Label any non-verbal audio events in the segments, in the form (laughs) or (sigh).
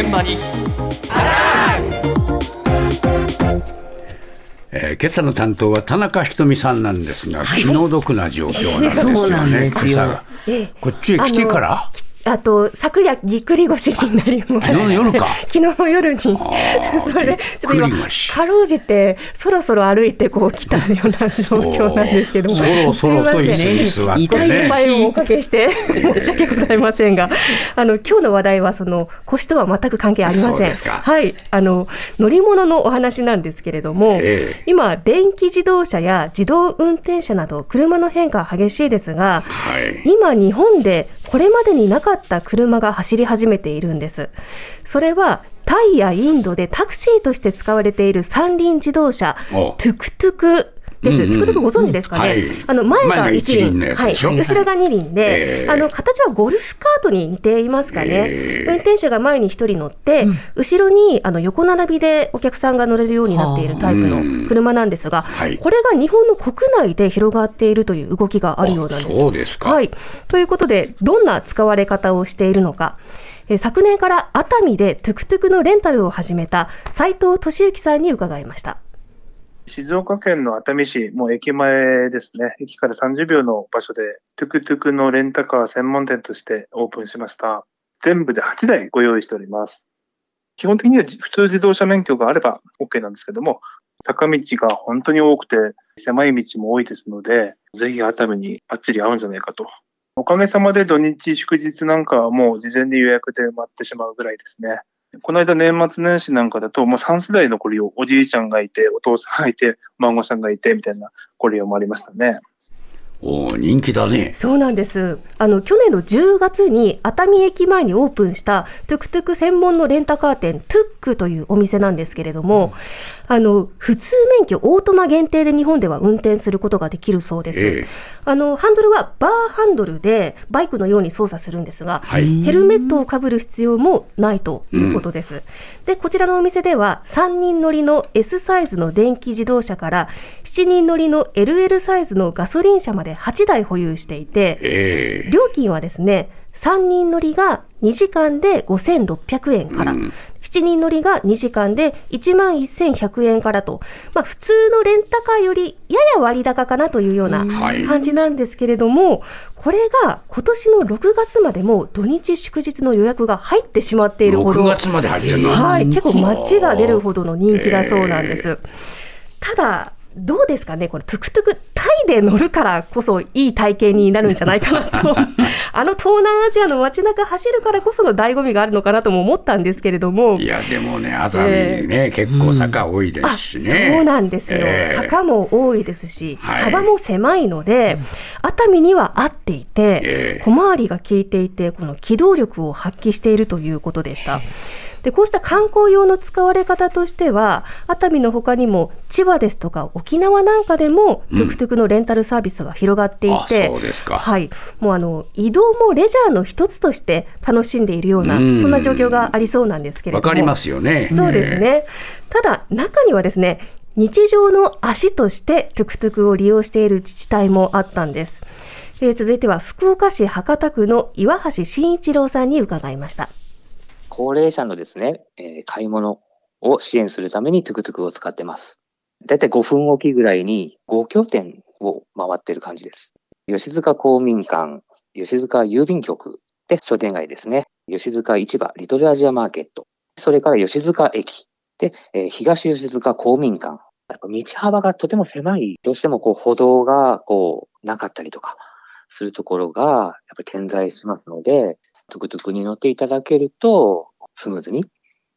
現場に。えー、今朝の担当は田中ひとみさんなんですが、気の毒な状況なんですよね。そうなんですよ。こっちへ来てから？あと、昨夜、ぎっくり腰になりました。昨日の夜か。(laughs) 昨日の夜に。(laughs) それで、ちょっと今、かろうじて、そろそろ歩いてこう来たような状況なんですけども。そろそろと椅子に座ってね。痛い場合をおかけして、申し訳ございませんが、あの、今日の話題は、その、腰とは全く関係ありません。はい。あの、乗り物のお話なんですけれども、えー、今、電気自動車や自動運転車など、車の変化激しいですが、はい、今、日本でこれまでになかった車が走り始めているんです。それはタイやインドでタクシーとして使われている三輪自動車、トゥクトゥクです。トゥクトゥクご存知ですかね。はい、あの前が一輪、はい、後ろが二輪で、えー、あの形はゴルフカートに似ていますかね。えー、運転手が前に一人乗って、うん、後ろにあの横並びでお客さんが乗れるようになっているタイプの車なんですが、これが日本の国内で広がっているという動きがあるようなんです。そうですか。はい。ということで、どんな使われ方をしているのか。昨年から熱海でトゥクトゥクのレンタルを始めた斉藤俊之さんに伺いました。静岡県の熱海市、もう駅前ですね。駅から30秒の場所で、トゥクトゥクのレンタカー専門店としてオープンしました。全部で8台ご用意しております。基本的には普通自動車免許があれば OK なんですけども、坂道が本当に多くて、狭い道も多いですので、ぜひ熱海にバッチリ合うんじゃないかと。おかげさまで土日祝日なんかはもう事前に予約で埋まってしまうぐらいですね。この間年末年始なんかだと、もう3世代残りを、おじいちゃんがいて、お父さんがいて、孫さんがいて、みたいなご利用もありましたね。お人気だね。そうなんです。あの、去年の10月に熱海駅前にオープンしたトゥクトゥク専門のレンタカー店、トゥックというお店なんですけれども、あの、普通免許オートマ限定で日本では運転することができるそうです。えー、あの、ハンドルはバーハンドルでバイクのように操作するんですが、はい、ヘルメットをかぶる必要もないということです。うん、で、こちらのお店では3人乗りの S サイズの電気自動車から7人乗りの LL サイズのガソリン車まで8台保有していて、えー、料金はですね、3人乗りが2時間で5600円から、うん、7人乗りが2時間で1万1100円からと、まあ、普通のレンタカーよりやや割高かなというような感じなんですけれども、これが今年の6月までも土日祝日の予約が入ってしまっているほど、6月まで入ってるはい、結構街が出るほどの人気だそうなんです。ただどうですかね、これ、トゥクトゥク、タイで乗るからこそいい体験になるんじゃないかなと、(laughs) あの東南アジアの街中走るからこその醍醐味があるのかなとも思ったんですけれども。いや、でもね、熱海ね、えー、結構坂多いですしね。そうなんですよ、えー、坂も多いですし、幅も狭いので、熱海には合っていて、えー、小回りが効いていて、この機動力を発揮しているということでした。でこうした観光用の使われ方としては熱海のほかにも千葉ですとか沖縄なんかでもトゥクトゥクのレンタルサービスが広がっていて、そうですかはい、もうあの移動もレジャーの一つとして楽しんでいるような、そんな状況がありそうなんですけれども。わかりますよね。そうですね。ただ中にはですね日常の足としてトゥクトゥクを利用している自治体もあったんです。えー、続いては福岡市博多区の岩橋慎一郎さんに伺いました。高齢者のですね、えー、買い物を支援するためにトゥクトゥクを使ってます。だいたい5分おきぐらいに5拠点を回ってる感じです。吉塚公民館、吉塚郵便局で商店街ですね。吉塚市場、リトルアジアマーケット。それから吉塚駅。で、えー、東吉塚公民館。やっぱ道幅がとても狭い。どうしてもこう歩道がこうなかったりとかするところがやっぱり点在しますので、トゥクトゥクに乗っていただけると、スムーズに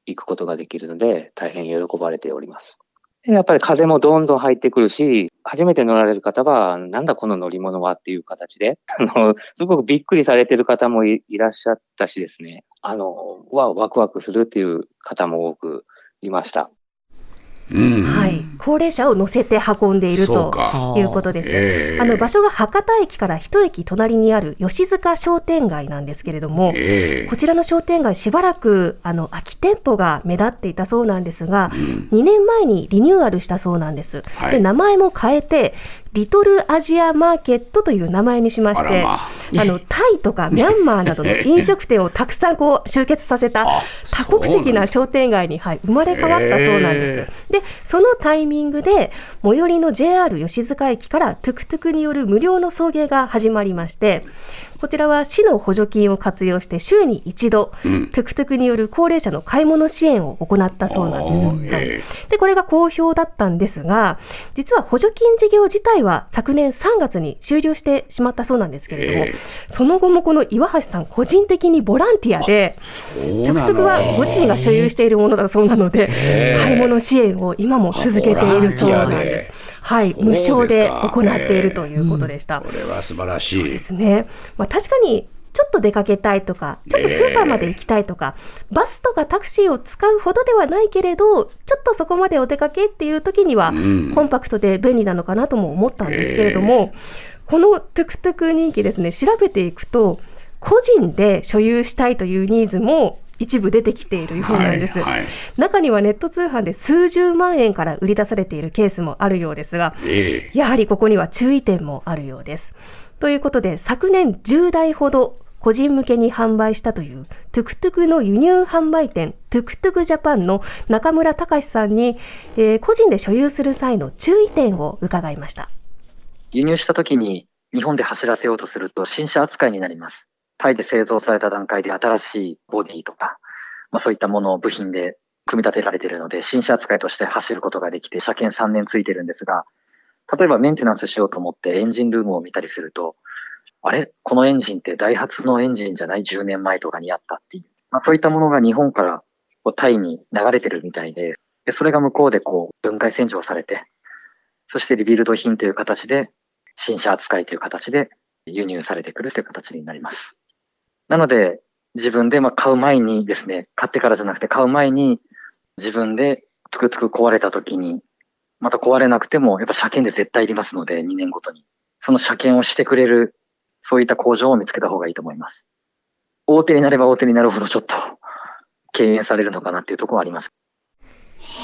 行くことができるので、大変喜ばれております。やっぱり風もどんどん入ってくるし、初めて乗られる方は、なんだこの乗り物はっていう形で、(laughs) あの、すごくびっくりされてる方もいらっしゃったしですね、あの、はワクワクするっていう方も多くいました。うん、はい、高齢者を乗せて運んでいるということです。えー、あの場所が博多駅から一駅隣にある吉塚商店街なんですけれども、えー、こちらの商店街しばらくあの空き店舗が目立っていたそうなんですが、うん、2年前にリニューアルしたそうなんです。はい、で名前も変えてリトルアジアマーケットという名前にしまして、ああ。のタイとか (laughs) ミャンマーなどの飲食店をたくさんこう集結させた多国籍な商店街に、はい、生まれ変わったそうなんです。で、そのタイミングで最寄りの JR 吉塚駅からトゥクトゥクによる無料の送迎が始まりまして、こちらは市の補助金を活用して週に一度、うん、トゥクトゥクによる高齢者の買い物支援を行ったそうなんです。はい、で、これが好評だったんですが、実は補助金事業自体は昨年3月に終了してしまったそうなんですけれども、その後もこの岩橋さん個人的にボランティアで、トゥクトゥクはご自身が所有しているものだそうなので、買い物支援を今も続けているそうなんです。はい、無償で行っているということでした。これは素晴らしい。ですね。まあ確かにちょっと出かけたいとか、ちょっとスーパーまで行きたいとか、えー、バスとかタクシーを使うほどではないけれど、ちょっとそこまでお出かけっていう時には、うん、コンパクトで便利なのかなとも思ったんですけれども、えー、このトゥクトゥク人気ですね、調べていくと、個人で所有したいというニーズも一部出てきているようなんです、はいはい、中にはネット通販で数十万円から売り出されているケースもあるようですが、えー、やはりここには注意点もあるようです。ということで昨年10台ほど個人向けに販売したというトゥクトゥクの輸入販売店トゥクトゥクジャパンの中村隆さんに、えー、個人で所有する際の注意点を伺いました。輸入した時に日本で走らせようとすると新車扱いになりますタイで製造された段階で新しいボディとか、まあ、そういったものを部品で組み立てられているので、新車扱いとして走ることができて、車検3年ついてるんですが、例えばメンテナンスしようと思ってエンジンルームを見たりすると、あれ？このエンジンってダイハツのエンジンじゃない ?10 年前とかにあったっていう。まあ、そういったものが日本からタイに流れてるみたいで、でそれが向こうでこう分解洗浄されて、そしてリビルド品という形で、新車扱いという形で輸入されてくるという形になります。なので、自分でま買う前にですね、買ってからじゃなくて買う前に自分でつくつく壊れた時に、また壊れなくてもやっぱ車検で絶対いりますので、2年ごとに。その車検をしてくれる、そういった工場を見つけた方がいいと思います。大手になれば大手になるほどちょっと敬遠されるのかなっていうところはあります。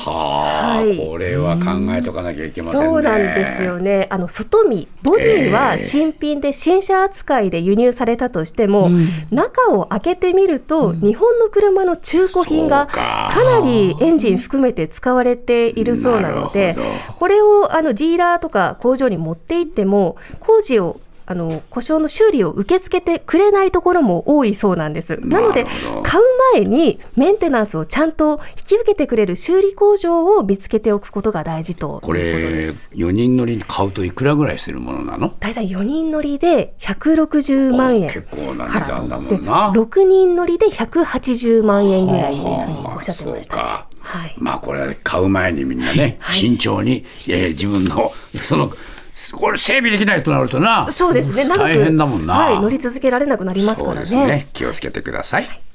はあ、はい、これは考えとかなきゃいけませんね。そうなんですよね。あの外見、ボディは新品で新車扱いで輸入されたとしても、えー、中を開けてみると、うん、日本の車の中古品がか。なりエンジン含めて使われているそうなので、これをあのディーラーとか工場に持って行っても工事をあの故障の修理を受け付けてくれないところも多いそうなんです。なので、買う前にメンテナンスをちゃんと引き受けてくれる修理工場を見つけておくことが大事とこれ、4人乗りに買うといくらぐらいするものなの？大体4人乗りで160万円結構な値段だもんな。6人乗りで180万円ぐらいというふうにおっしゃってました、ね。はい、まあこれは買う前にみんなね、はい、慎重に、えー、自分のそのこれ整備できないとなるとな。そうですね。大変だもんな、はい、乗り続けられなくなりますからね。ね。気をつけてください